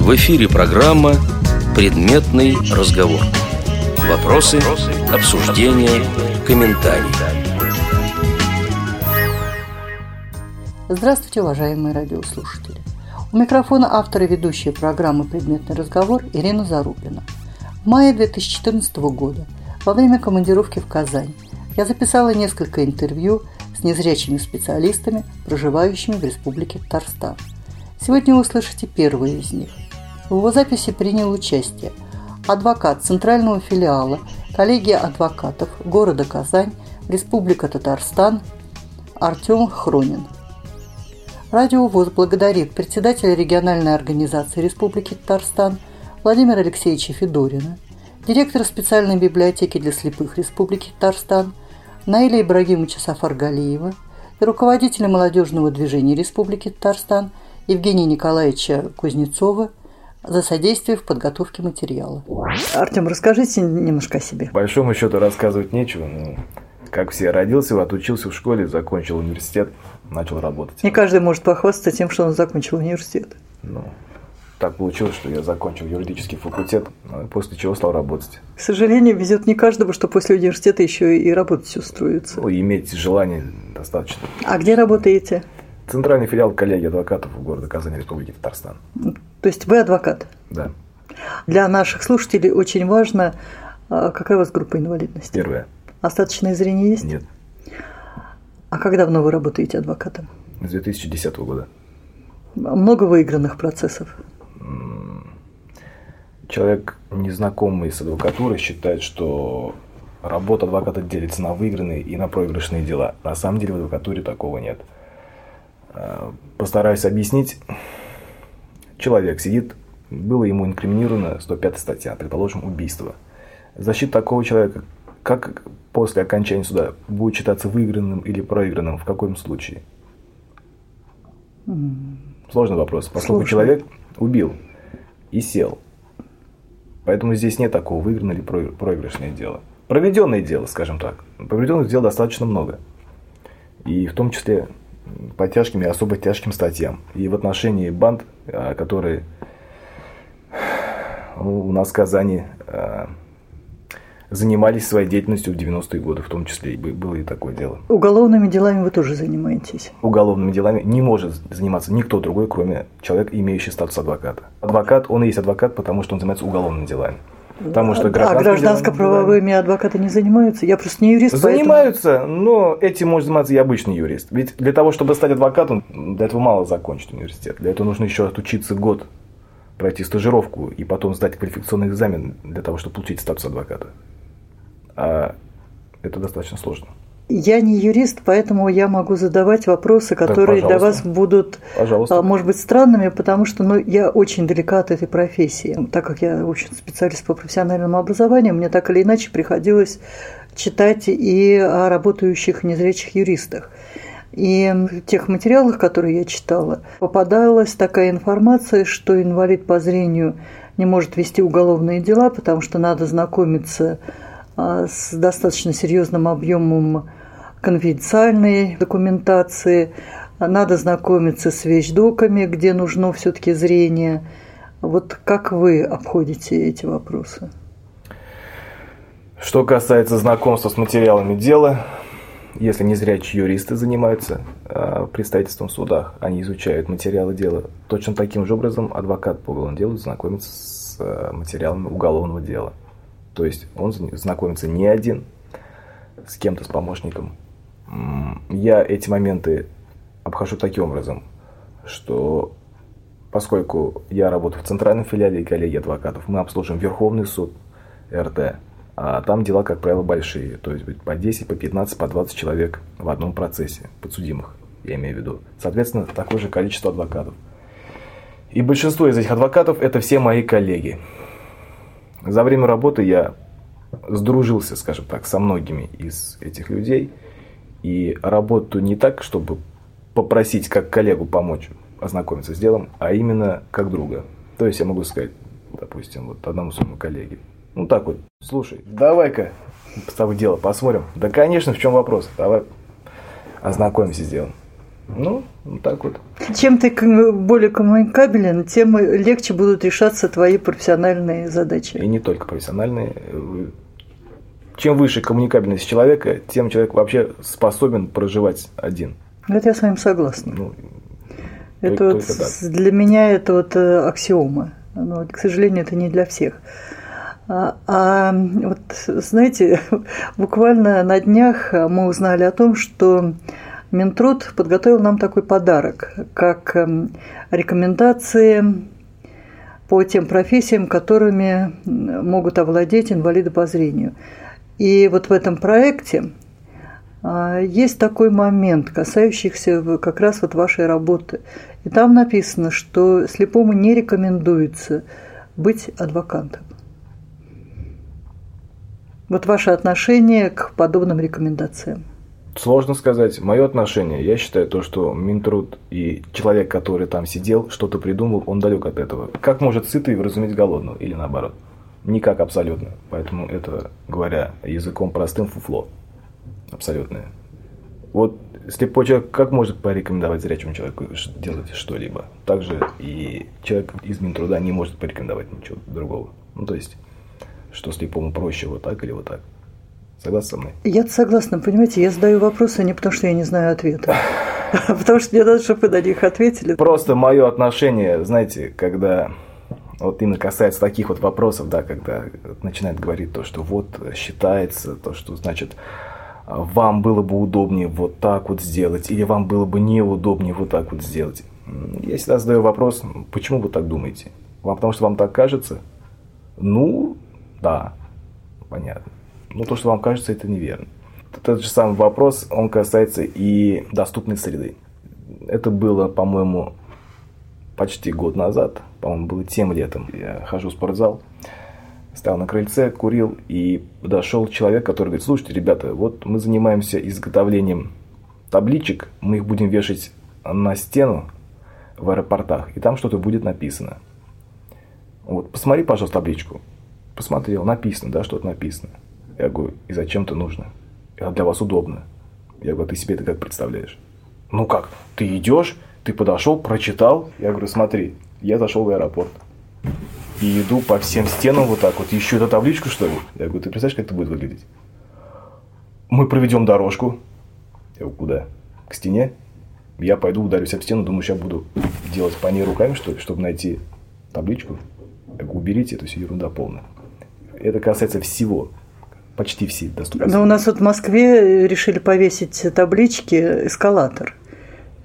В эфире программа «Предметный разговор». Вопросы, обсуждения, комментарии. Здравствуйте, уважаемые радиослушатели. У микрофона автор и ведущая программы «Предметный разговор» Ирина Зарубина. В мае 2014 года, во время командировки в Казань, я записала несколько интервью с незрячими специалистами, проживающими в Республике Татарстан. Сегодня вы услышите первый из них. В его записи принял участие адвокат Центрального филиала коллегия адвокатов города Казань, Республика Татарстан Артем Хронин. Радио ВОЗ благодарит председателя региональной организации Республики Татарстан Владимира Алексеевича Федорина, директора специальной библиотеки для слепых Республики Татарстан Наиля Ибрагимовича Сафаргалиева и руководителя молодежного движения Республики Татарстан Евгения Николаевича Кузнецова за содействие в подготовке материала. Артем, расскажите немножко о себе. По большому счету рассказывать нечего. Ну, как все, родился, отучился в школе, закончил университет, начал работать. Не каждый может похвастаться тем, что он закончил университет. Ну, так получилось, что я закончил юридический факультет, ну, после чего стал работать. К сожалению, везет не каждому, что после университета еще и работать устроится. Ну, иметь желание достаточно. А где работаете? Центральный филиал коллегии адвокатов города Казань, Республики Татарстан. То есть вы адвокат? Да. Для наших слушателей очень важно, а, какая у вас группа инвалидности? Первая. Остаточное зрение есть? Нет. А как давно вы работаете адвокатом? С 2010 года. Много выигранных процессов? Человек, незнакомый с адвокатурой, считает, что работа адвоката делится на выигранные и на проигрышные дела. На самом деле в адвокатуре такого нет. Э, постараюсь объяснить. Человек сидит, было ему инкриминировано 105 статья, предположим, убийство. Защита такого человека, как после окончания суда, будет считаться выигранным или проигранным, в каком случае? Сложный вопрос. Поскольку Сложно. человек убил и сел. Поэтому здесь нет такого выигранное или проигрышное дело. Проведенное дело, скажем так. Проведенных дел достаточно много. И в том числе по тяжким и особо тяжким статьям. И в отношении банд, а, которые у нас в Казани а, занимались своей деятельностью в 90-е годы, в том числе было и такое дело. Уголовными делами вы тоже занимаетесь? Уголовными делами не может заниматься никто другой, кроме человека, имеющий статус адвоката. Адвокат, он и есть адвокат, потому что он занимается уголовными делами. Потому что а гражданско-правовыми адвокаты не занимаются? Я просто не юрист. Занимаются, поэтому... но этим может заниматься и обычный юрист. Ведь для того, чтобы стать адвокатом, для этого мало закончить университет. Для этого нужно еще отучиться год, пройти стажировку и потом сдать квалификационный экзамен для того, чтобы получить статус адвоката. А это достаточно сложно. Я не юрист, поэтому я могу задавать вопросы, которые для вас будут, пожалуйста. А, может быть, странными, потому что ну, я очень далека от этой профессии. Так как я очень специалист по профессиональному образованию, мне так или иначе приходилось читать и о работающих незрячих юристах. И в тех материалах, которые я читала, попадалась такая информация, что инвалид по зрению не может вести уголовные дела, потому что надо знакомиться а, с достаточно серьезным объемом конфиденциальной документации, надо знакомиться с вещдоками, где нужно все-таки зрение. Вот как вы обходите эти вопросы? Что касается знакомства с материалами дела, если не зря юристы занимаются э, представительством в судах, они изучают материалы дела. Точно таким же образом адвокат по уголовному делу знакомится с э, материалами уголовного дела. То есть он знакомится не один, с кем-то, с помощником, я эти моменты обхожу таким образом, что поскольку я работаю в центральном филиале и коллеги адвокатов, мы обслуживаем Верховный суд РТ, а там дела, как правило, большие, то есть по 10, по 15, по 20 человек в одном процессе, подсудимых, я имею в виду. Соответственно, такое же количество адвокатов. И большинство из этих адвокатов – это все мои коллеги. За время работы я сдружился, скажем так, со многими из этих людей – и работаю не так, чтобы попросить как коллегу помочь ознакомиться с делом, а именно как друга. То есть я могу сказать, допустим, вот одному своему коллеге, ну так вот, слушай, давай-ка с тобой дело посмотрим. Да, конечно, в чем вопрос? Давай ознакомимся с делом. Ну, вот так вот. Чем ты более коммуникабелен, тем легче будут решаться твои профессиональные задачи. И не только профессиональные. Чем выше коммуникабельность человека, тем человек вообще способен проживать один. Это я с вами согласна. Ну, это вот для меня это вот э, аксиома. Но, к сожалению, это не для всех. А, а вот, знаете, буквально на днях мы узнали о том, что Минтруд подготовил нам такой подарок, как эм, рекомендации по тем профессиям, которыми могут овладеть инвалиды по зрению. И вот в этом проекте а, есть такой момент, касающийся как раз вот вашей работы. И там написано, что слепому не рекомендуется быть адвокатом. Вот ваше отношение к подобным рекомендациям. Сложно сказать. Мое отношение, я считаю то, что Минтруд и человек, который там сидел, что-то придумал, он далек от этого. Как может сытый вразумить голодного? Или наоборот? Никак абсолютно. Поэтому это, говоря языком простым, фуфло. Абсолютное. Вот слепой человек как может порекомендовать зрячему человеку делать что-либо? Также и человек из Минтруда не может порекомендовать ничего другого. Ну, то есть, что слепому проще вот так или вот так. Согласны со мной? Я согласна. Понимаете, я задаю вопросы не потому, что я не знаю ответа. А потому что мне надо, чтобы вы на них ответили. Просто мое отношение, знаете, когда вот именно касается таких вот вопросов, да, когда начинает говорить то, что вот считается, то, что значит вам было бы удобнее вот так вот сделать, или вам было бы неудобнее вот так вот сделать. Я всегда задаю вопрос, почему вы так думаете? Вам потому что вам так кажется? Ну, да, понятно. Но то, что вам кажется, это неверно. Тот же самый вопрос, он касается и доступной среды. Это было, по-моему, почти год назад, по-моему, было тем летом. Я хожу в спортзал, стоял на крыльце, курил, и подошел человек, который говорит, слушайте, ребята, вот мы занимаемся изготовлением табличек, мы их будем вешать на стену в аэропортах, и там что-то будет написано. Вот, посмотри, пожалуйста, табличку. Посмотрел, написано, да, что-то написано. Я говорю, и зачем это нужно? Это для вас удобно. Я говорю, «А ты себе это как представляешь? Ну как, ты идешь, ты подошел, прочитал. Я говорю, смотри, я зашел в аэропорт и иду по всем стенам вот так вот, ищу эту табличку, что ли? Я говорю, ты представляешь, как это будет выглядеть? Мы проведем дорожку. Я говорю, куда? К стене? Я пойду ударюсь об стену, думаю, сейчас буду делать по ней руками, что ли, чтобы найти табличку. Я говорю, уберите, это все ерунда полная. Это касается всего почти все доступны. Но у нас вот в Москве решили повесить таблички «эскалатор».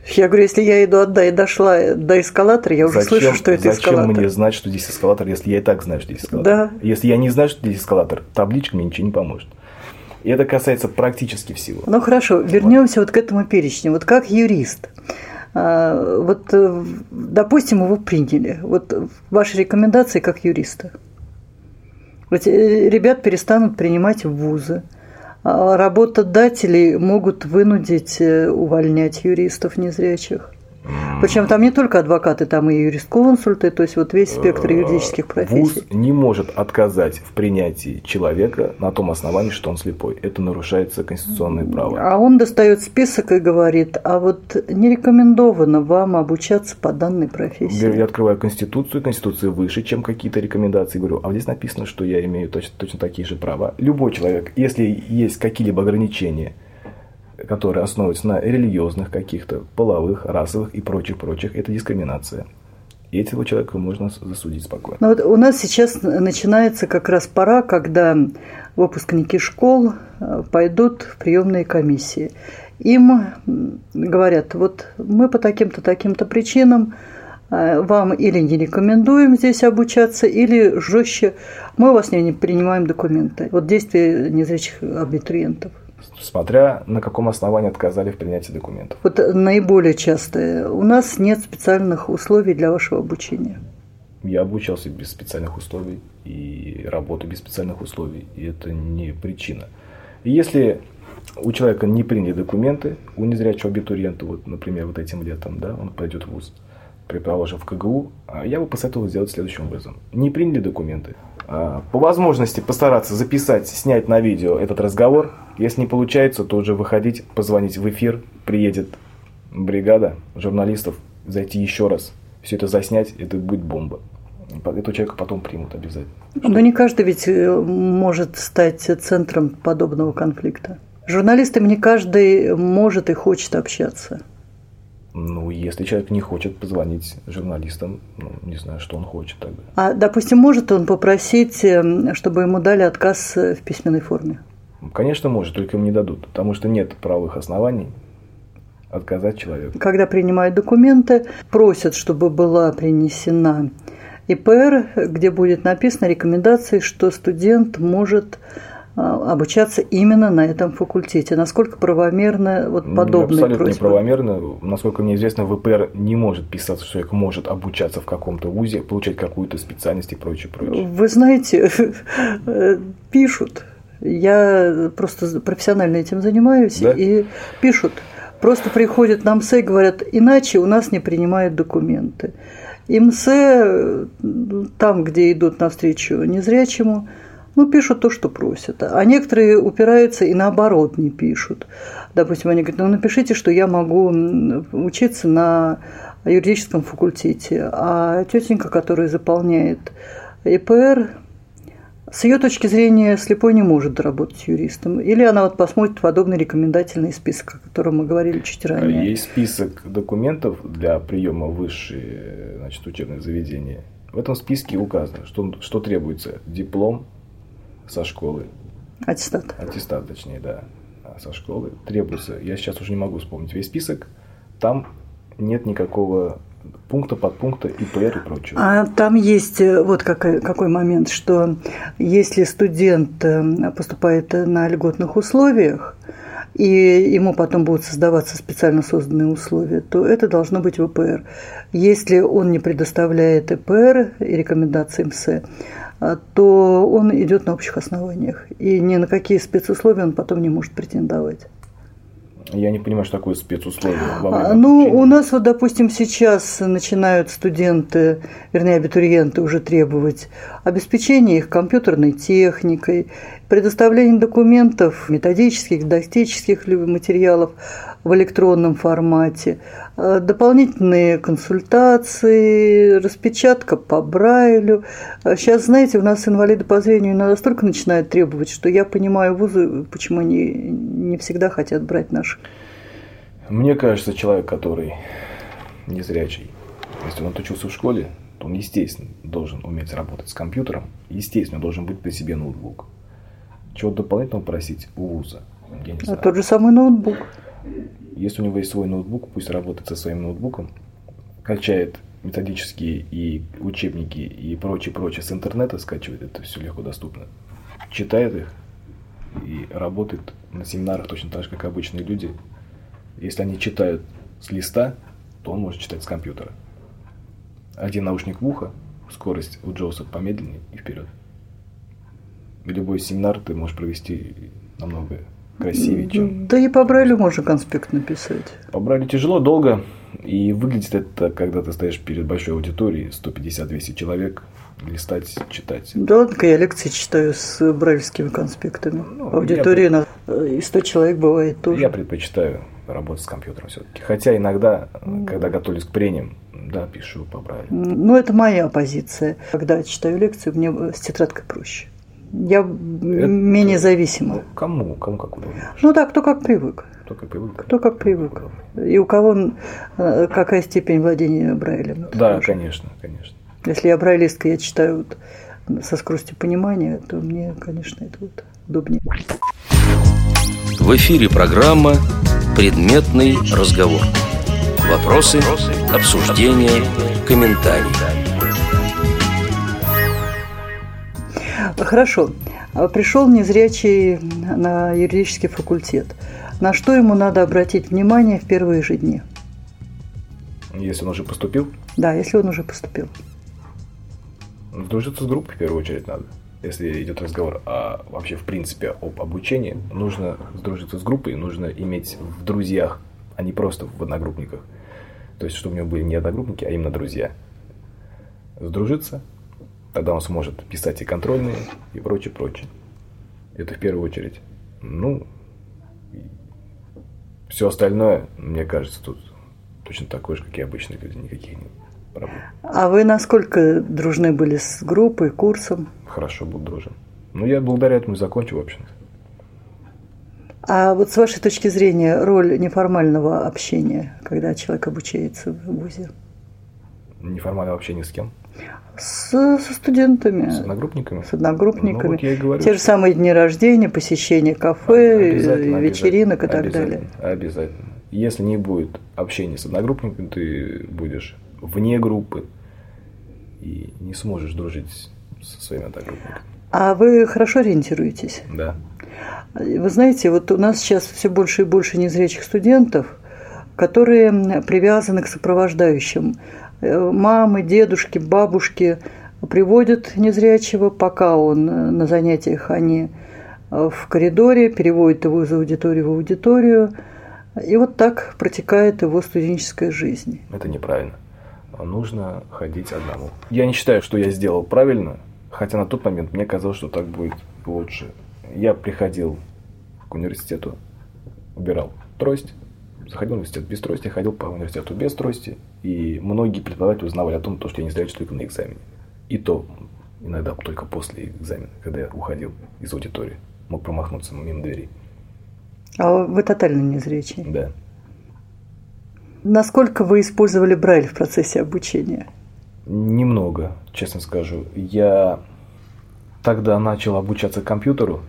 Я говорю, если я иду и дошла до эскалатора, я уже зачем, слышу, что это зачем эскалатор. Зачем мне знать, что здесь эскалатор, если я и так знаю, что здесь эскалатор? Да. Если я не знаю, что здесь эскалатор, табличка мне ничего не поможет. И это касается практически всего. Ну хорошо, вернемся вот к этому перечню. Вот как юрист, а, вот, э, допустим, его приняли. Вот ваши рекомендации как юриста. Э, ребят перестанут принимать в вузы. А работодатели могут вынудить э, увольнять юристов незрячих. Причем там не только адвокаты, там и юрисконсульты, то есть вот весь спектр э, юридических профессий. Вуз не может отказать в принятии человека на том основании, что он слепой. Это нарушается конституционное право. А он достает список и говорит, а вот не рекомендовано вам обучаться по данной профессии. Я открываю Конституцию, Конституция выше, чем какие-то рекомендации. Говорю, а здесь написано, что я имею точно, точно такие же права. Любой человек, если есть какие-либо ограничения – которые основываются на религиозных каких-то, половых, расовых и прочих-прочих, это дискриминация. И этого человека можно засудить спокойно. Но ну вот у нас сейчас начинается как раз пора, когда выпускники школ э, пойдут в приемные комиссии. Им говорят, вот мы по таким-то, таким-то причинам э, вам или не рекомендуем здесь обучаться, или жестче мы у вас не принимаем документы. Вот действия незрячих абитуриентов смотря на каком основании отказали в принятии документов. Вот наиболее частое. У нас нет специальных условий для вашего обучения. Я обучался без специальных условий и работаю без специальных условий, и это не причина. И если у человека не приняли документы, у незрячего абитуриента, вот, например, вот этим летом, да, он пойдет в ВУЗ, предположим, в КГУ, а я бы посоветовал сделать следующим образом. Не приняли документы, а, по возможности постараться записать, снять на видео этот разговор. Если не получается, то уже выходить, позвонить в эфир, приедет бригада журналистов зайти еще раз, все это заснять, это будет бомба. Этого человека потом примут обязательно. Но не каждый ведь э, может стать центром подобного конфликта. Журналистами не каждый может и хочет общаться. Ну, если человек не хочет позвонить журналистам, ну, не знаю, что он хочет тогда. А, допустим, может он попросить, э, чтобы ему дали отказ в письменной форме? Конечно, может, только им не дадут, потому что нет правовых оснований отказать человеку. Когда принимают документы, просят, чтобы была принесена ИПР, где будет написано рекомендации, что студент может обучаться именно на этом факультете. Насколько правомерно вот подобные Абсолютно просьбы? неправомерно. Насколько мне известно, в ИПР не может писаться, что человек может обучаться в каком-то вузе, получать какую-то специальность и прочее, прочее. Вы знаете, пишут. Я просто профессионально этим занимаюсь, да? и пишут. Просто приходят на МСЭ и говорят, иначе у нас не принимают документы. И МСЭ, там, где идут навстречу незрячему, ну, пишут то, что просят. А некоторые упираются и наоборот не пишут. Допустим, они говорят, ну, напишите, что я могу учиться на юридическом факультете. А тетенька, которая заполняет ИПР, с ее точки зрения, слепой не может работать юристом. Или она вот посмотрит подобный рекомендательный список, о котором мы говорили чуть ранее. Есть список документов для приема в высшие значит, учебные заведения. В этом списке указано, что, что требуется. Диплом со школы. Аттестат. Аттестат, точнее, да. Со школы. Требуется, я сейчас уже не могу вспомнить весь список. Там нет никакого пункта, подпункта, ИПР и прочего. А там есть э, вот какой, какой момент, что если студент э, поступает на льготных условиях, и ему потом будут создаваться специально созданные условия, то это должно быть в ИПР. Если он не предоставляет ИПР и рекомендации МСЭ, то он идет на общих основаниях. И ни на какие спецусловия он потом не может претендовать. Я не понимаю, что такое спецусловия. А, ну, у нас вот, допустим, сейчас начинают студенты, вернее, абитуриенты уже требовать обеспечения их компьютерной техникой, предоставления документов, методических, дидактических материалов в электронном формате, э, дополнительные консультации, распечатка по Брайлю. Сейчас, а знаете, у нас инвалиды по зрению настолько начинают требовать, что я понимаю вузы, почему они не всегда хотят брать наших. Мне кажется, человек, который незрячий, если он отучился в школе, то он, естественно, должен уметь работать с компьютером, естественно, должен быть при себе ноутбук. Чего дополнительного просить у вуза? Я не а знаю. тот же самый ноутбук. Если у него есть свой ноутбук, пусть работает со своим ноутбуком, качает методические и учебники и прочее, прочее с интернета скачивает, это все легко доступно. Читает их и работает на семинарах точно так же, как обычные люди. Если они читают с листа, то он может читать с компьютера. Один наушник в ухо, скорость у Джоуса помедленнее и вперед. Любой семинар ты можешь провести намного красивее, чем... Да и по Брайлю можно конспект написать. По Брайлю тяжело, долго. И выглядит это, когда ты стоишь перед большой аудиторией, 150-200 человек, листать, читать. Да ладно я лекции читаю с брайлевскими конспектами. Ну, Аудитория на... и 100 человек бывает тоже. Я предпочитаю работать с компьютером все-таки. Хотя иногда, когда готовлюсь к прениям, да, пишу по Брайлю. Ну, это моя позиция. Когда читаю лекцию, мне с тетрадкой проще. Я это... менее зависима. Ну, кому? Кому как удобно? Ну да, кто как привык. Кто как привык. Кто как привык. И у кого э, какая степень владения Брайлем. Да, тоже. конечно, конечно. Если я брайлистка, я читаю вот со скоростью понимания, то мне, конечно, это вот удобнее. В эфире программа «Предметный разговор». Вопросы, обсуждения, комментарии. Хорошо. Пришел незрячий на юридический факультет. На что ему надо обратить внимание в первые же дни? Если он уже поступил? Да, если он уже поступил. Дружиться с группой в первую очередь надо. Если идет разговор о, вообще в принципе об обучении, нужно сдружиться с группой, нужно иметь в друзьях, а не просто в одногруппниках. То есть, чтобы у него были не одногруппники, а именно друзья. Сдружиться, Тогда он сможет писать и контрольные, и прочее, прочее. Это в первую очередь. Ну, все остальное, мне кажется, тут точно такой же, как и обычные люди, никаких нет проблем. А вы насколько дружны были с группой, курсом? Хорошо был дружен. Ну, я благодаря этому закончил, в общем-то. А вот с вашей точки зрения роль неформального общения, когда человек обучается в ВУЗе? Неформального общения с кем? С, со студентами. С одногруппниками? С одногруппниками. Ну, вот я и говорю, Те же самые дни рождения, посещение кафе, Обязательно, вечеринок и так обязательно, далее. Обязательно. Если не будет общения с одногруппниками, ты будешь вне группы и не сможешь дружить со своими одногруппниками. А вы хорошо ориентируетесь? Да. Вы знаете, вот у нас сейчас все больше и больше незрячих студентов, которые привязаны к сопровождающим. Э, мамы, дедушки, бабушки приводят незрячего, пока он э, на занятиях они э, в коридоре, переводят его из аудитории в аудиторию. И вот так протекает его студенческая жизнь. Это неправильно. Нужно ходить одному. Я не считаю, что я сделал правильно, хотя на тот момент мне казалось, что так будет лучше. Я приходил к университету, убирал трость, заходил в университет без трости, ходил по университету без трости, и многие преподаватели узнавали о том, что я не зрячий только на экзамене. И то иногда только после экзамена, когда я уходил из аудитории, мог промахнуться мимо дверей. А вы тотально незрячий? Да. Насколько вы использовали Брайль в процессе обучения? Немного, честно скажу. Я тогда начал обучаться компьютеру.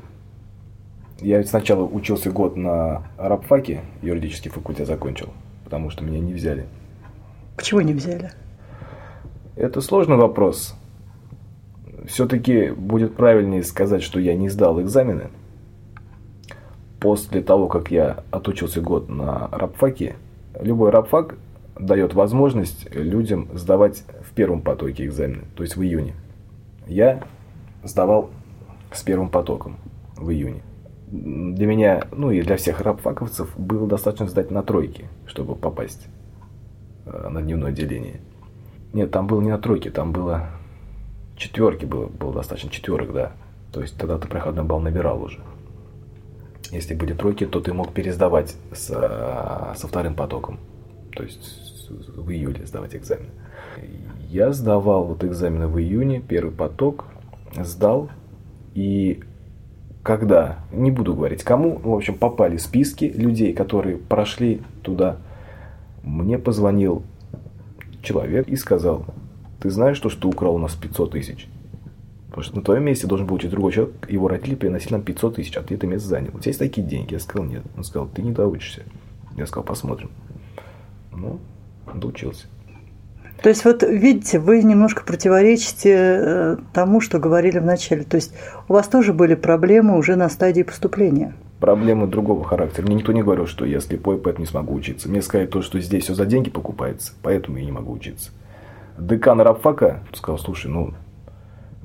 Я сначала учился год на рабфаке, юридический факультет закончил, потому что меня не взяли. Почему не взяли? Это сложный вопрос. Все-таки будет правильнее сказать, что я не сдал экзамены. После того, как я отучился год на рабфаке, любой рабфак дает возможность людям сдавать в первом потоке экзамены, то есть в июне. Я сдавал с первым потоком в июне. Для меня, ну и для всех рабфаковцев было достаточно сдать на тройке, чтобы попасть на дневное отделение. Нет, там было не на тройке, там было четверки было, было достаточно четверок, да. То есть тогда ты проходной балл набирал уже. Если были тройки, то ты мог пересдавать с, э, со вторым потоком. То есть в июле сдавать экзамен. Я сдавал вот экзамены в июне, первый поток, сдал. И когда, не буду говорить кому, в общем, попали списки людей, которые прошли туда, мне позвонил человек и сказал, ты знаешь, что, что ты украл у нас 500 тысяч? Потому что на твоем месте должен был учить другой человек, его родители приносили нам 500 тысяч, а ты это место занял. У тебя есть такие деньги? Я сказал, нет. Он сказал, ты не доучишься. Я сказал, посмотрим. Ну, доучился. То есть вот видите, вы немножко противоречите э, тому, что говорили в начале. То есть у вас тоже были проблемы уже на стадии поступления. Проблемы другого характера. Мне никто не говорил, что я слепой, поэтому не смогу учиться. Мне сказали то, что здесь все за деньги покупается, поэтому я не могу учиться. Декан рабфака сказал, слушай, ну,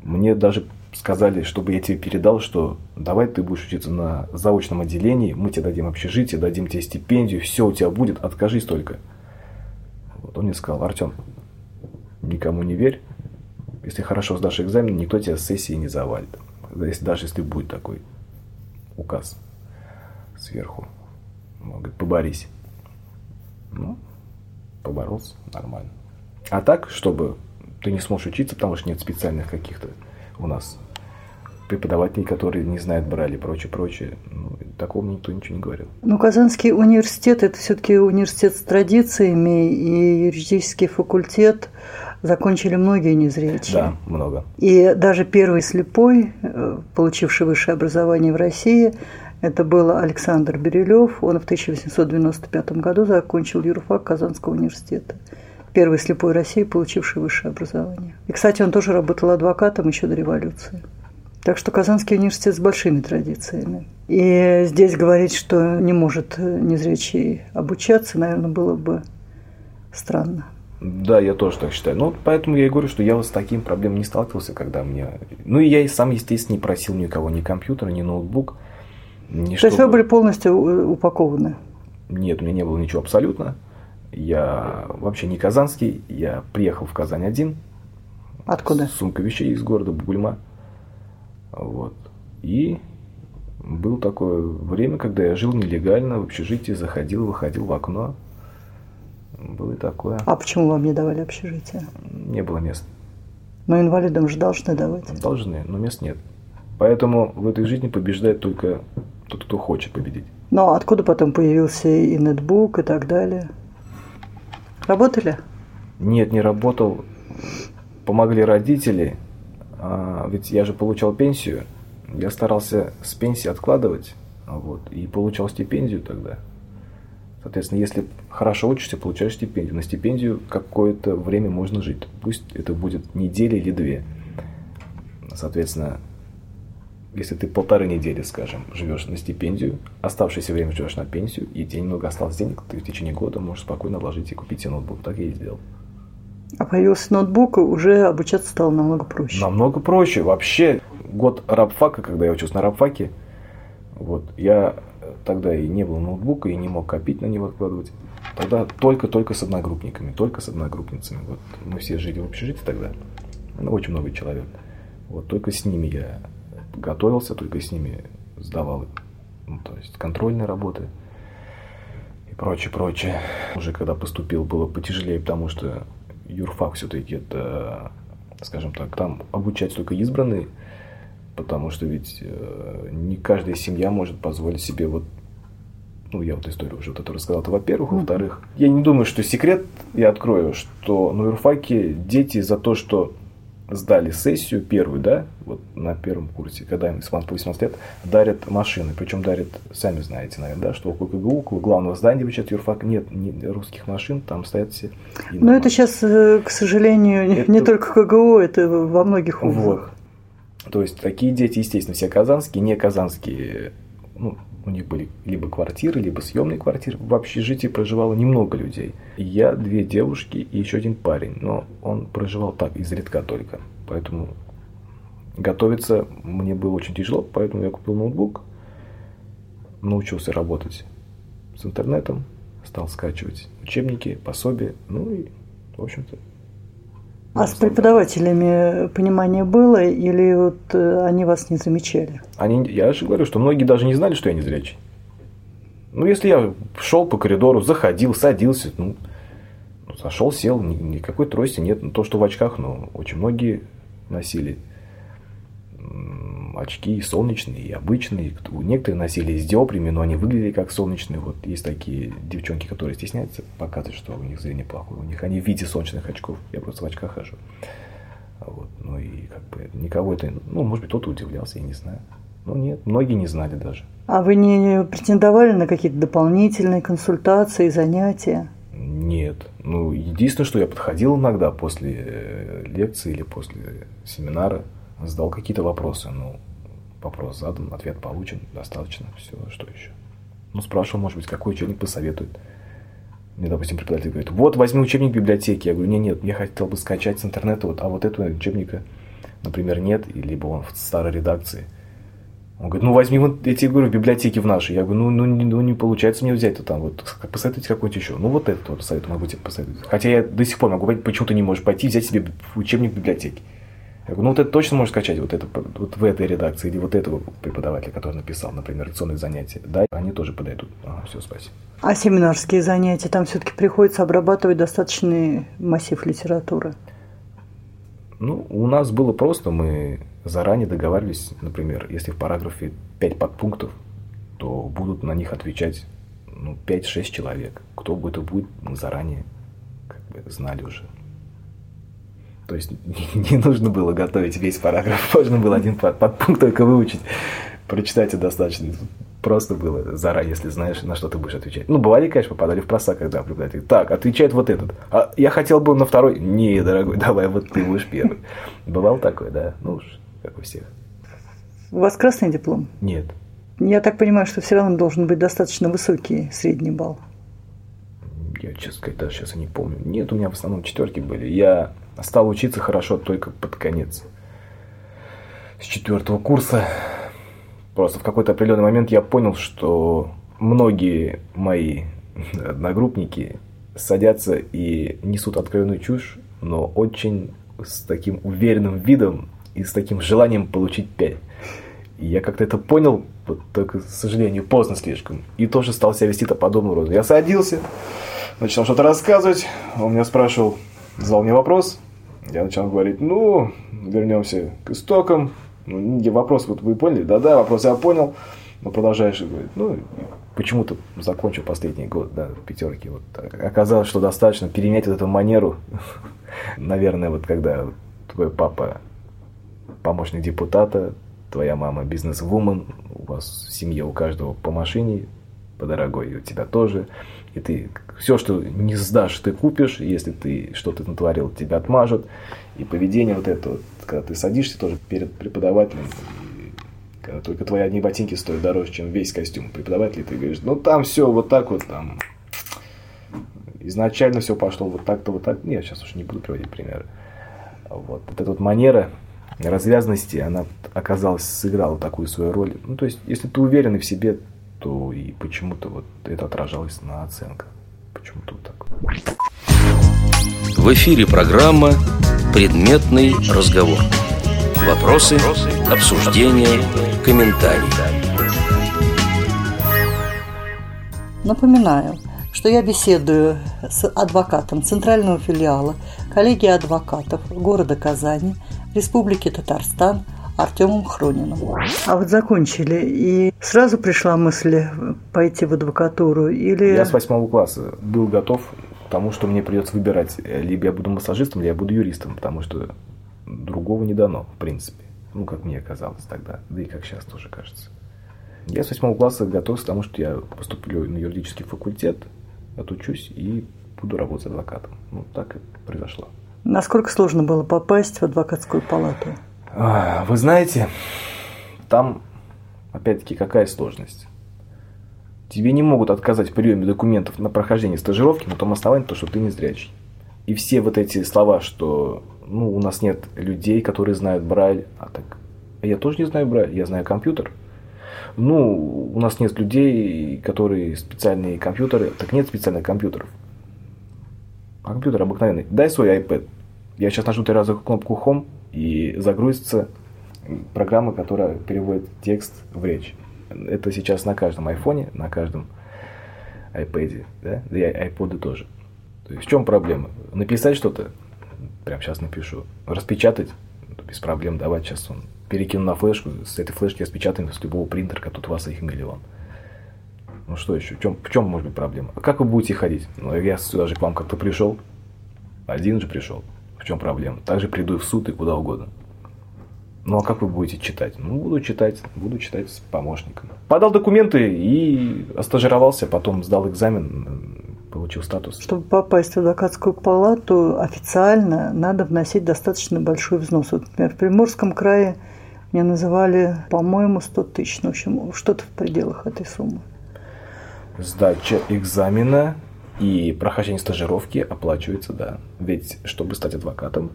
мне даже сказали, чтобы я тебе передал, что давай ты будешь учиться на заочном отделении, мы тебе дадим общежитие, дадим тебе стипендию, все у тебя будет, откажись только. Вот он мне сказал, Артем, никому не верь. Если хорошо сдашь экзамен, никто тебя с сессии не завалит. Если, даже если будет такой указ сверху. Он говорит, поборись. Ну, поборолся, нормально. А так, чтобы ты не сможешь учиться, потому что нет специальных каких-то у нас преподавателей, которые не знают брали прочее, прочее. Ну, такого никто ничего не говорил. Ну, Казанский университет – это все-таки университет с традициями, и юридический факультет закончили многие незрячие. Да, много. И даже первый слепой, э, получивший высшее образование в России, это был Александр Берилев. Он в 1895 году закончил юрфак Казанского университета. Первый слепой России, получивший высшее образование. И, кстати, он тоже работал адвокатом еще до революции. Так что Казанский университет с большими традициями. И здесь говорить, что не может незрячий обучаться, наверное, было бы странно. Да, я тоже так считаю. Ну, поэтому я и говорю, что я вот с таким проблемой не сталкивался, когда мне... Ну, и я и сам, естественно, не просил никого ни компьютера, ни ноутбук. Ни То есть вы были полностью упакованы? Нет, у меня не было ничего абсолютно. Я вообще не казанский. Я приехал в Казань один. Откуда? С сумкой вещей из города Бугульма. Вот. И было такое время, когда я жил нелегально в общежитии, заходил, выходил в окно. было и такое. А почему вам не давали общежитие? Не было мест. Но инвалидам же должны давать. Должны, но мест нет. Поэтому в этой жизни побеждает только тот, кто хочет победить. Но откуда потом появился и нетбук и так далее? Работали? Нет, не работал. Помогли родители. А, ведь я же получал пенсию. Я старался с пенсии откладывать. Вот, и получал стипендию тогда. Соответственно, если хорошо учишься, получаешь стипендию. На стипендию какое-то время можно жить. Пусть это будет неделя или две. Соответственно, если ты полторы недели, скажем, живешь на стипендию, оставшееся время живешь на пенсию, и тебе немного осталось денег, ты в течение года можешь спокойно вложить и купить себе ноутбук. Так я и сделал. А появился ноутбук, уже обучаться стало намного проще. Намного проще. Вообще, год рабфака, когда я учился на рабфаке, вот, я тогда и не было ноутбука, и не мог копить на него откладывать. Тогда только-только с одногруппниками, только с одногруппницами. Вот мы все жили в общежитии тогда, ну, очень много человек. Вот только с ними я готовился, только с ними сдавал, ну, то есть контрольные работы и прочее, прочее. Уже когда поступил, было потяжелее, потому что юрфак все-таки это, скажем так, там обучать только избранные, потому что ведь э, не каждая семья может позволить себе вот ну, я вот историю уже вот эту рассказал, это во-первых. Во-вторых, я не думаю, что секрет я открою, что на юрфаке дети за то, что сдали сессию первую, да, вот на первом курсе, когда им испанцы по 18 лет, дарят машины. Причем дарят, сами знаете, наверное, да, что около КГУ, около главного здания вообще юрфак нет ни русских машин, там стоят все. Но это сейчас, э, к сожалению, это... не только КГУ, это во многих вузах. Вот. То есть такие дети, естественно, все казанские, не казанские, ну, у них были либо квартиры, либо съемные квартиры. В общежитии проживало немного людей. Я, две девушки и еще один парень. Но он проживал так, изредка только. Поэтому готовиться мне было очень тяжело, поэтому я купил ноутбук, научился работать с интернетом, стал скачивать учебники, пособия, ну и, в общем-то, а с преподавателями понимание было или вот э, они вас не замечали? Они, я же говорю, что многие даже не знали, что я не зрячий. Ну, если я шел по коридору, заходил, садился, ну, ну зашел, сел, никакой трости нет. Ну, то, что в очках, ну, очень многие носили очки и солнечные, и обычные. Некоторые носили с диоприями, но они выглядели как солнечные. Вот есть такие девчонки, которые стесняются показывать, что у них зрение плохое. У них они в виде солнечных очков. Я просто в очках хожу. Вот. Ну и как бы никого это... Ну, может быть, кто-то удивлялся, я не знаю. Ну нет, многие не знали даже. А вы не претендовали на какие-то дополнительные консультации, занятия? Нет. Ну, единственное, что я подходил иногда после э, лекции или после семинара, задал какие-то вопросы. Ну, вопрос задан, ответ получен, достаточно, все, что еще. Ну, спрашивал, может быть, какой учебник посоветует. Мне, допустим, преподаватель говорит, вот, возьми учебник библиотеки. Я говорю, нет, нет, я хотел бы скачать с интернета, вот, а вот этого учебника, например, нет, либо он в старой редакции. Он говорит, ну возьми вот, тебе говорю, в библиотеке в нашей. Я говорю, ну, ну, не, ну не получается мне взять-то там, вот, посоветуйте какой-нибудь еще. Ну вот этот вот совет могу тебе посоветовать. Хотя я до сих пор могу говорить, почему ты не можешь пойти взять себе учебник в библиотеке. Я говорю, ну вот это точно можешь скачать вот это вот в этой редакции или вот этого преподавателя, который написал, например, лекционные занятия. Да, они тоже подойдут. Ага, все, спасибо. А семинарские занятия, там все-таки приходится обрабатывать достаточный массив литературы? Ну, у нас было просто, мы заранее договаривались, например, если в параграфе 5 подпунктов, то будут на них отвечать ну, 5-6 человек. Кто это будет, мы заранее как бы знали уже. То есть не нужно было готовить весь параграф, можно было один подпункт только выучить. Прочитать и достаточно. Просто было заранее, если знаешь, на что ты будешь отвечать. Ну, бывали, конечно, попадали в просак, когда преподаватель. Так, отвечает вот этот. А я хотел бы на второй. Не, дорогой, давай вот ты будешь первый. Бывал такой, да? Ну уж, как у всех. У вас красный диплом? Нет. Я так понимаю, что все равно должен быть достаточно высокий средний балл. Я, честно сказать, даже сейчас и не помню. Нет, у меня в основном четверки были. Я стал учиться хорошо только под конец. С четвертого курса просто в какой-то определенный момент я понял, что многие мои одногруппники садятся и несут откровенную чушь, но очень с таким уверенным видом и с таким желанием получить 5. И я как-то это понял, только, к сожалению, поздно слишком. И тоже стал себя вести-то подобным образом. Я садился, начал что-то рассказывать. Он меня спрашивал, задал мне вопрос. Я начал говорить, ну, вернемся к истокам. Ну, вопрос вот вы поняли? Да-да, вопрос я понял. Но продолжаешь говорить, ну, почему-то закончил последний год, да, пятерки. Вот. Оказалось, что достаточно перенять вот эту манеру. Наверное, вот когда твой папа помощник депутата, твоя мама бизнес-вумен, у вас в семье у каждого по машине, по дорогой, и у тебя тоже. И ты все, что не сдашь, ты купишь. Если ты что-то натворил, тебя отмажут. И поведение вот это, вот, когда ты садишься тоже перед преподавателем, когда только твои одни ботинки стоят дороже, чем весь костюм преподавателя, ты говоришь, ну там все вот так вот, там изначально все пошло вот так-то, вот так. Нет, сейчас уж не буду приводить примеры. Вот, вот эта вот манера развязности, она оказалась, сыграла такую свою роль. Ну, то есть, если ты уверен в себе, то и почему-то вот это отражалось на оценках. Почему-то вот так. В эфире программа «Предметный разговор». Вопросы, обсуждения, комментарии. Напоминаю, что я беседую с адвокатом Центрального филиала коллегии адвокатов города Казани, Республики Татарстан Артемом Хрониным. А вот закончили, и сразу пришла мысль пойти в адвокатуру или... Я с восьмого класса был готов к тому, что мне придется выбирать, либо я буду массажистом, либо я буду юристом, потому что другого не дано, в принципе. Ну, как мне казалось тогда, да и как сейчас тоже кажется. Я с восьмого класса готов к тому, что я поступлю на юридический факультет, отучусь и буду работать адвокатом. Ну, так и произошло. Насколько сложно было попасть в адвокатскую палату? А, вы знаете, там, опять-таки, какая сложность? Тебе не могут отказать в приеме документов на прохождение стажировки на том основании, то, что ты не зрячий. И все вот эти слова, что ну, у нас нет людей, которые знают Брайль, а так я тоже не знаю Брайль, я знаю компьютер. Ну, у нас нет людей, которые специальные компьютеры, так нет специальных компьютеров. А компьютер обыкновенный. Дай свой iPad. Я сейчас нажму три раза кнопку Home, и загрузится программа, которая переводит текст в речь. Это сейчас на каждом айфоне, на каждом iPad, да, да и iPod тоже. То есть в чем проблема? Написать что-то, прямо сейчас напишу, распечатать, без проблем давать сейчас он перекину на флешку, с этой флешки распечатаем с любого принтера, тут у вас их миллион. Ну что еще? В чем, в чем может быть проблема? А как вы будете ходить? Ну, я сюда же к вам как-то пришел. Один же пришел. В чем проблема? Также приду в суд и куда угодно. Ну а как вы будете читать? Ну, буду читать, буду читать с помощником. Подал документы и остажировался, потом сдал экзамен, получил статус. Чтобы попасть в адвокатскую палату официально, надо вносить достаточно большой взнос. Вот, например, в Приморском крае мне называли, по-моему, 100 тысяч. Ну, в общем, что-то в пределах этой суммы. Сдача экзамена и прохождение стажировки оплачивается, да. Ведь, чтобы стать адвокатом,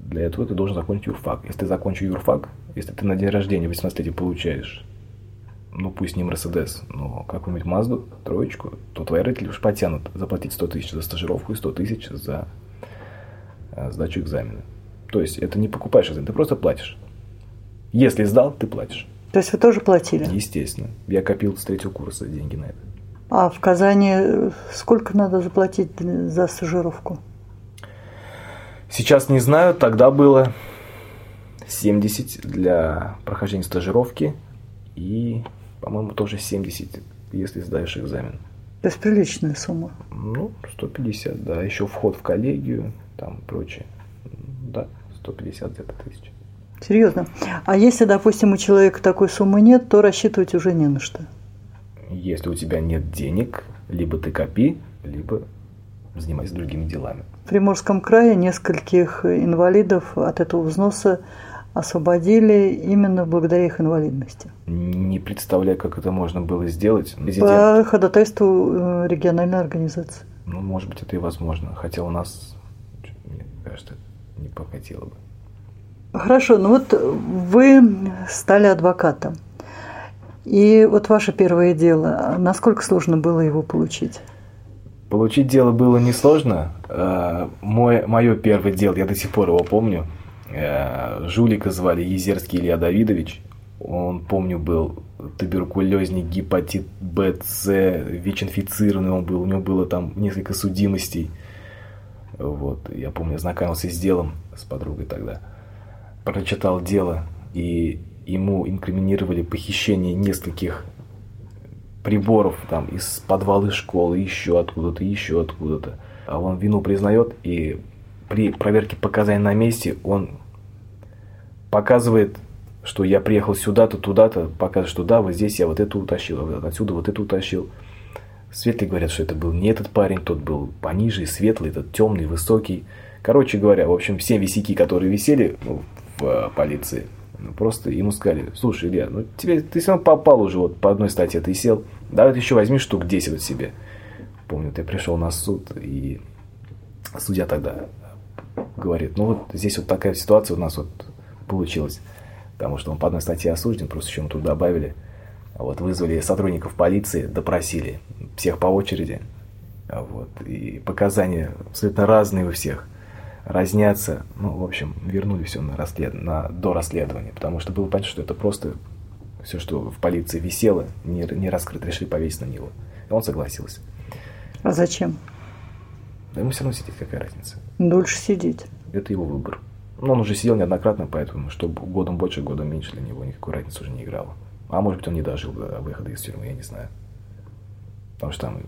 для этого ты должен закончить юрфак. Если ты закончил юрфак, если ты на день рождения 18 получаешь, ну пусть не Мерседес, но какую-нибудь Мазду, троечку, то твои родители уж потянут заплатить 100 тысяч за стажировку и 100 тысяч за э, сдачу экзамена. То есть это не покупаешь экзамен, ты просто платишь. Если сдал, ты платишь. То есть вы тоже платили? Естественно. Я копил с третьего курса деньги на это. А в Казани сколько надо заплатить за стажировку? Сейчас не знаю, тогда было 70 для прохождения стажировки и, по-моему, тоже 70, если сдаешь экзамен. То есть приличная сумма? Ну, 150, да. Еще вход в коллегию, там прочее. Да, 150 где-то тысяч. Серьезно? А если, допустим, у человека такой суммы нет, то рассчитывать уже не на что? Если у тебя нет денег, либо ты копи, либо занимайся другими делами. В Приморском крае нескольких инвалидов от этого взноса освободили именно благодаря их инвалидности. Не представляю, как это можно было сделать. Президент... По ходатайству э, региональной организации. Ну, может быть, это и возможно. Хотя у нас, мне кажется, не покатило бы. Хорошо, ну вот вы стали адвокатом. И вот ваше первое дело, насколько сложно было его получить? Получить дело было несложно. Э, мой, мое первое дело, я до сих пор его помню. Э, жулика звали Езерский Илья Давидович. Он, помню, был туберкулезник, гепатит Б, С, ВИЧ-инфицированный он был. У него было там несколько судимостей. Вот. Я помню, знакомился с делом с подругой тогда. Прочитал дело, и ему инкриминировали похищение нескольких приборов там из подвала школы, еще откуда-то, еще откуда-то. А он вину признает, и при проверке показаний на месте он показывает, что я приехал сюда-то, туда-то, показывает, что да, вот здесь я вот это утащил, а отсюда вот это утащил. Светлые говорят, что это был не этот парень, тот был пониже, светлый, этот темный, высокий. Короче говоря, в общем, все висяки, которые висели ну, в э, полиции, ну, просто ему сказали, слушай, Илья, ну тебе, ты равно попал уже вот по одной статье, ты сел, давай ты еще возьми штук 10 вот себе. Помню, ты пришел на суд, и судья тогда говорит, ну вот здесь вот такая ситуация у нас вот получилась. Потому что он по одной статье осужден, просто еще ему тут добавили. Вот, вызвали сотрудников полиции, допросили всех по очереди. Вот, и показания абсолютно разные у всех. Разнятся. Ну, в общем, вернули все на, расслед... на до расследования. Потому что было понятно, что это просто все, что в полиции висело, не, не раскрыто, решили повесить на него. И он согласился. А зачем? Да ему все равно сидеть, какая разница. Дольше сидеть. Это его выбор. Но он уже сидел неоднократно, поэтому что годом больше, годом меньше для него никакой разницы уже не играло. А может быть, он не дожил до выхода из тюрьмы, я не знаю. Потому что там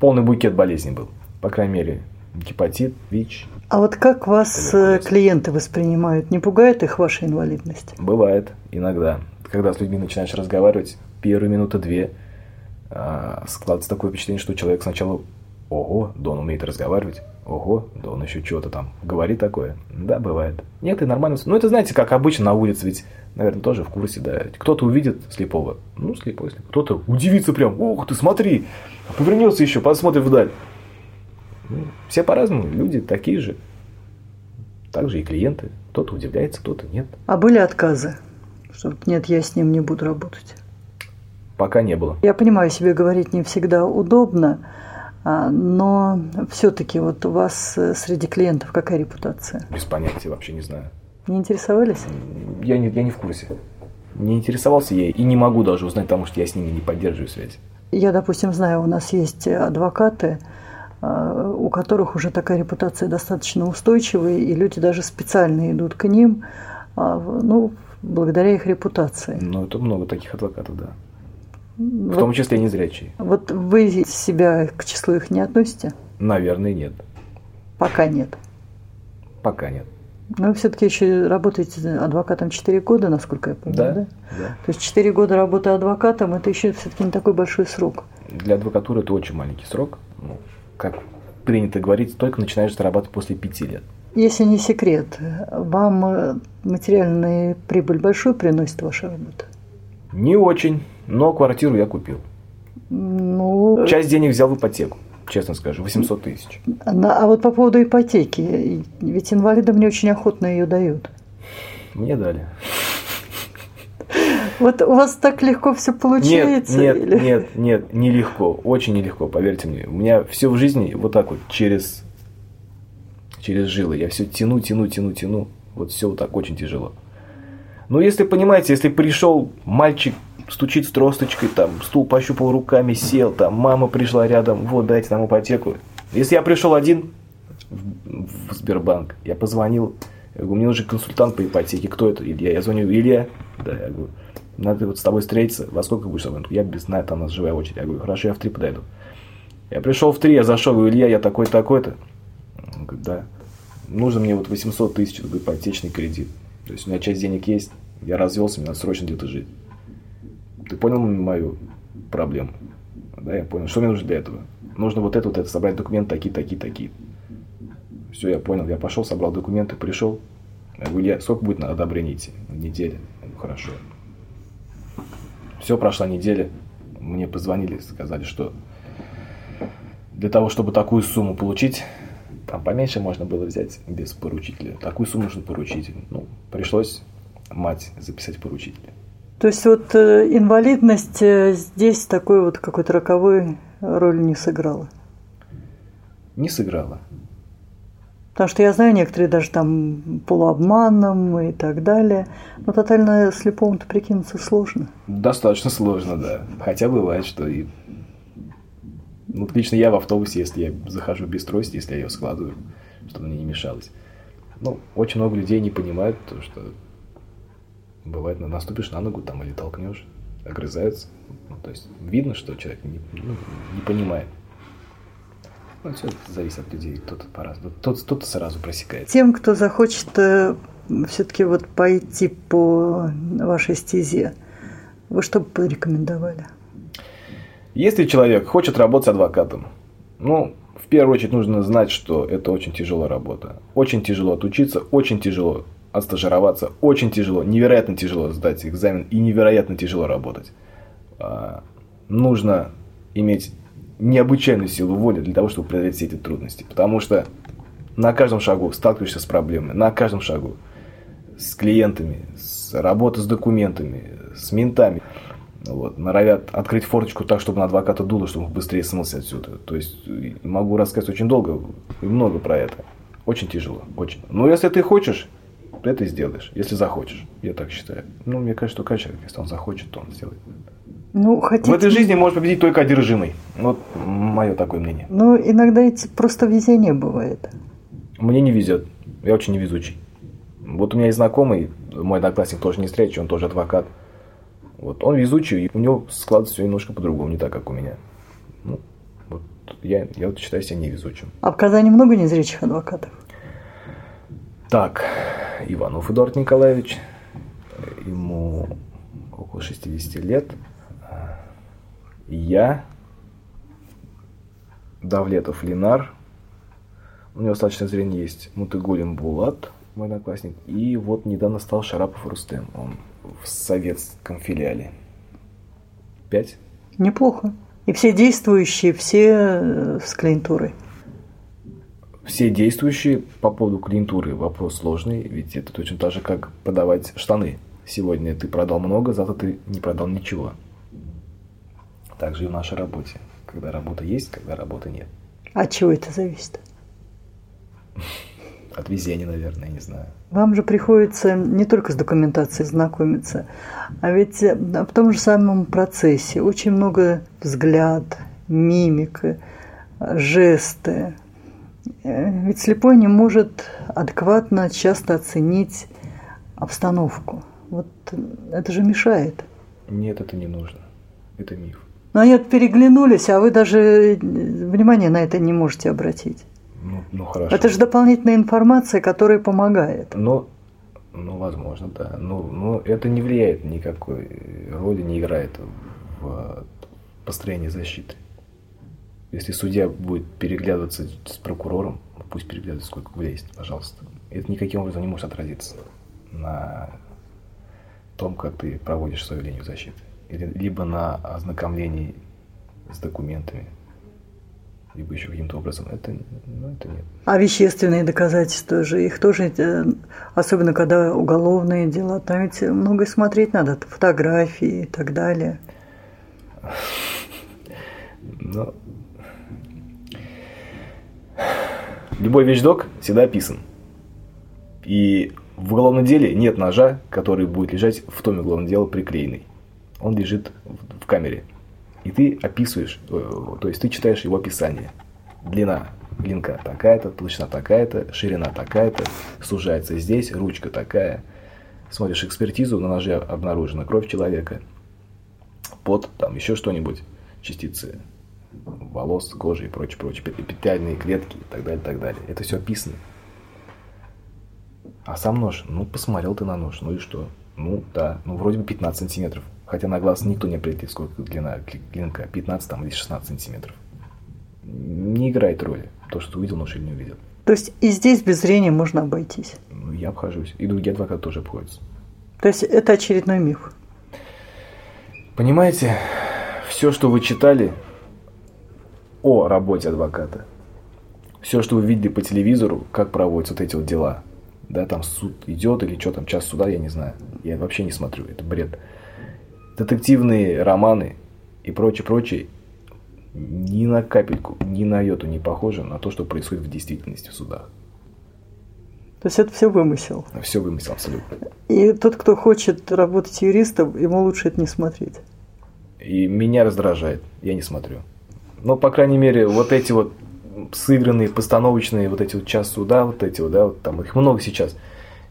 полный букет болезней был. По крайней мере, гепатит, ВИЧ. А вот как вас э, клиенты воспринимают? Не пугает их ваша инвалидность? Бывает, иногда. Когда с людьми начинаешь разговаривать, первые минуты две а, складывается такое впечатление, что человек сначала Ого, да он умеет разговаривать. Ого, да он еще что-то там говорит такое. Да, бывает. Нет, и нормально. Ну, это, знаете, как обычно на улице, ведь, наверное, тоже в курсе, да. Кто-то увидит слепого, ну, слепой, слепой. Кто-то удивится прям, ух ты, смотри, повернется еще, посмотрит вдаль. Ну, все по-разному, люди такие же. Также и клиенты. Кто-то удивляется, кто-то нет. А были отказы? Что нет, я с ним не буду работать. Пока не было. Я понимаю, себе говорить не всегда удобно, а, но все-таки вот у вас э, среди клиентов какая репутация? Без понятия, вообще не знаю. Не интересовались? Я не, я не в курсе. Не интересовался я и не могу даже узнать, потому что я с ними не поддерживаю связь. Я, допустим, знаю, у нас есть адвокаты, у которых уже такая репутация достаточно устойчивая, и люди даже специально идут к ним, а, ну, благодаря их репутации. Ну, это много таких адвокатов, да. В вот, том числе незрячие. Вот вы себя к числу их не относите? Наверное, нет. Пока нет. Пока нет. Но вы все-таки еще работаете адвокатом 4 года, насколько я помню, да? да? да. То есть 4 года работы адвокатом это еще все-таки не такой большой срок. Для адвокатуры это очень маленький срок. Как принято говорить, только начинаешь зарабатывать после 5 лет. Если не секрет, вам э, материальная прибыль большую приносит ваша работа? Не очень. Но квартиру я купил. Ну... Часть денег взял в ипотеку, честно скажу, 800 тысяч. А вот по поводу ипотеки, ведь инвалидам не очень охотно ее дают. Мне дали. Вот у вас так легко все получается? Нет, нет, или? нет, нет, нелегко, очень нелегко, поверьте мне. У меня все в жизни вот так вот через, через жилы. Я все тяну, тяну, тяну, тяну. Вот все вот так очень тяжело. Но если понимаете, если пришел мальчик стучит с тросточкой, там, стул пощупал руками, сел, там, мама пришла рядом, вот, дайте нам ипотеку. Если я пришел один в, в Сбербанк, я позвонил, я говорю, мне нужен консультант по ипотеке, кто это? Илья. Я звоню, Илья, да, я говорю, надо вот с тобой встретиться, во сколько будешь со мной? Я без знаю, там у нас живая очередь. Я говорю, хорошо, я в три подойду. Я пришел в три, я зашел, говорю, Илья, я такой такой-то. Он говорит, да. Нужно мне вот 800 тысяч, ипотечный кредит. То есть у меня часть денег есть, я развелся, мне надо срочно где-то жить. Ты понял мою проблему? Да, я понял. Что мне нужно для этого? Нужно вот это, вот это, собрать документы такие, такие, такие. Все, я понял. Я пошел, собрал документы, пришел. Я говорю, я, сколько будет на одобрение идти? Неделя. Ну, хорошо. Все, прошла неделя. Мне позвонили, сказали, что для того, чтобы такую сумму получить, там поменьше можно было взять без поручителя. Такую сумму нужно поручить. Ну, пришлось мать записать поручителя. То есть вот э, инвалидность э, здесь такой вот какой-то роковой роли не сыграла? Не сыграла. Потому что я знаю, некоторые даже там полуобманом и так далее. Но тотально слепому-то прикинуться сложно. Достаточно сложно, да. Хотя бывает, что и... Ну, лично я в автобусе, если я захожу без трости, если я ее складываю, чтобы мне не мешалось. Ну, очень много людей не понимают то, что бывает, наступишь на ногу там или толкнешь, огрызаются. Ну, то есть видно, что человек не, ну, не понимает. Ну, все зависит от людей. Кто-то по-разному. Тот, кто-то сразу просекает. Тем, кто захочет э, все-таки вот пойти по вашей стезе, вы что бы порекомендовали? Если человек хочет работать адвокатом, ну, в первую очередь нужно знать, что это очень тяжелая работа. Очень тяжело отучиться, очень тяжело отстажироваться, очень тяжело, невероятно тяжело сдать экзамен и невероятно тяжело работать. А, нужно иметь необычайную силу воли для того, чтобы преодолеть все эти трудности. Потому что на каждом шагу сталкиваешься с проблемами, на каждом шагу с клиентами, с работой с документами, с ментами. Вот, норовят открыть форточку так, чтобы на адвоката дуло, чтобы он быстрее смылся отсюда. То есть могу рассказать очень долго и много про это. Очень тяжело, очень. Но если ты хочешь, ты это сделаешь, если захочешь. Я так считаю. Ну, мне кажется, что каждый человек, если он захочет, то он сделает. Ну, хотите... В этой жизни может победить только одержимый. Вот мое такое мнение. Ну, иногда это просто везение бывает. Мне не везет. Я очень невезучий. Вот у меня есть знакомый, мой одноклассник тоже не встречи, он тоже адвокат. Вот он везучий, и у него складывается все немножко по-другому, не так, как у меня. Ну, вот я, я вот считаю себя невезучим. А в Казани много незрячих адвокатов? Так, Иванов Эдуард Николаевич, ему около 60 лет – я, Давлетов Ленар, у него достаточно зрение есть, Мутыгулин Булат, мой одноклассник, и вот недавно стал Шарапов Рустем, он в советском филиале. Пять? Неплохо. И все действующие, все э, с клиентурой. Все действующие по поводу клиентуры вопрос сложный, ведь это точно так же, как подавать штаны. Сегодня ты продал много, завтра ты не продал ничего. Также и в нашей работе. Когда работа есть, когда работы нет. От чего это зависит? От везения, наверное, не знаю. Вам же приходится не только с документацией знакомиться, а ведь э, в том же самом процессе очень много взгляд, мимика, жесты. Э, ведь слепой не может адекватно часто оценить обстановку. Вот это же мешает. Нет, это не нужно. Это миф. Но они вот переглянулись, а вы даже внимания на это не можете обратить. Ну, ну хорошо. Это же дополнительная информация, которая помогает. Ну, ну, возможно, да. Ну, ну, это не влияет никакой роли, не играет в построении защиты. Если судья будет переглядываться с прокурором, пусть переглядывается сколько влезет, пожалуйста. Это никаким образом не может отразиться на том, как ты проводишь свою линию защиты либо на ознакомлении с документами, либо еще каким-то образом. Это, ну, это нет. А вещественные доказательства же, их тоже, э, особенно когда уголовные дела, там ведь много смотреть надо, фотографии и так далее. Но... Любой вещдок всегда описан. И в уголовном деле нет ножа, который будет лежать в том уголовном деле приклеенный он лежит в камере. И ты описываешь, э, то есть ты читаешь его описание. Длина клинка такая-то, толщина такая-то, ширина такая-то, сужается здесь, ручка такая. Смотришь экспертизу, на ноже обнаружена кровь человека, пот, там еще что-нибудь, частицы волос, кожи и прочее, прочее, эпителиальные клетки и так далее, так далее. Это все описано. А сам нож, ну посмотрел ты на нож, ну и что? Ну да, ну вроде бы 15 сантиметров. Хотя на глаз никто не определит, сколько длина клинка, 15 там, или 16 сантиметров. Не играет роли, то, что ты увидел нож или не увидел. То есть и здесь без зрения можно обойтись? Ну, я обхожусь. И другие адвокаты тоже обходятся. То есть это очередной миф? Понимаете, все, что вы читали о работе адвоката, все, что вы видели по телевизору, как проводятся вот эти вот дела, да, там суд идет или что там, час суда, я не знаю, я вообще не смотрю, это бред детективные романы и прочее, прочее, ни на капельку, ни на йоту не похоже на то, что происходит в действительности в судах. То есть это все вымысел? Все вымысел, абсолютно. И тот, кто хочет работать юристом, ему лучше это не смотреть? И меня раздражает, я не смотрю. Но, по крайней мере, вот эти вот сыгранные, постановочные, вот эти вот час суда, вот эти вот, да, вот там их много сейчас.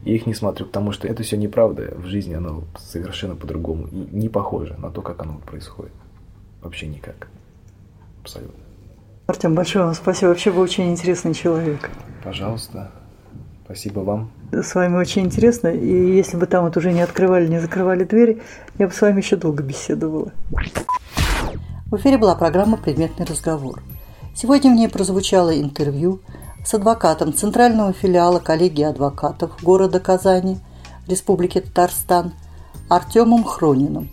Я их не смотрю, потому что это все неправда. В жизни оно совершенно по-другому. И не похоже на то, как оно происходит. Вообще никак. Абсолютно. Артем, большое вам спасибо. Вообще вы очень интересный человек. Пожалуйста. Спасибо вам. С вами очень интересно. И если бы там вот уже не открывали, не закрывали двери, я бы с вами еще долго беседовала. В эфире была программа «Предметный разговор». Сегодня в ней прозвучало интервью с адвокатом Центрального филиала коллегии адвокатов города Казани, Республики Татарстан, Артемом Хрониным.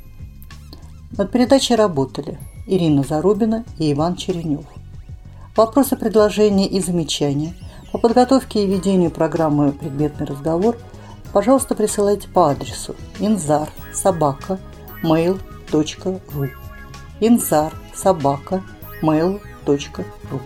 Над передачей работали Ирина Зарубина и Иван Черенев. Вопросы, предложения и замечания по подготовке и ведению программы «Предметный разговор» пожалуйста, присылайте по адресу инзар собака mail.ru инзар собака mail.ru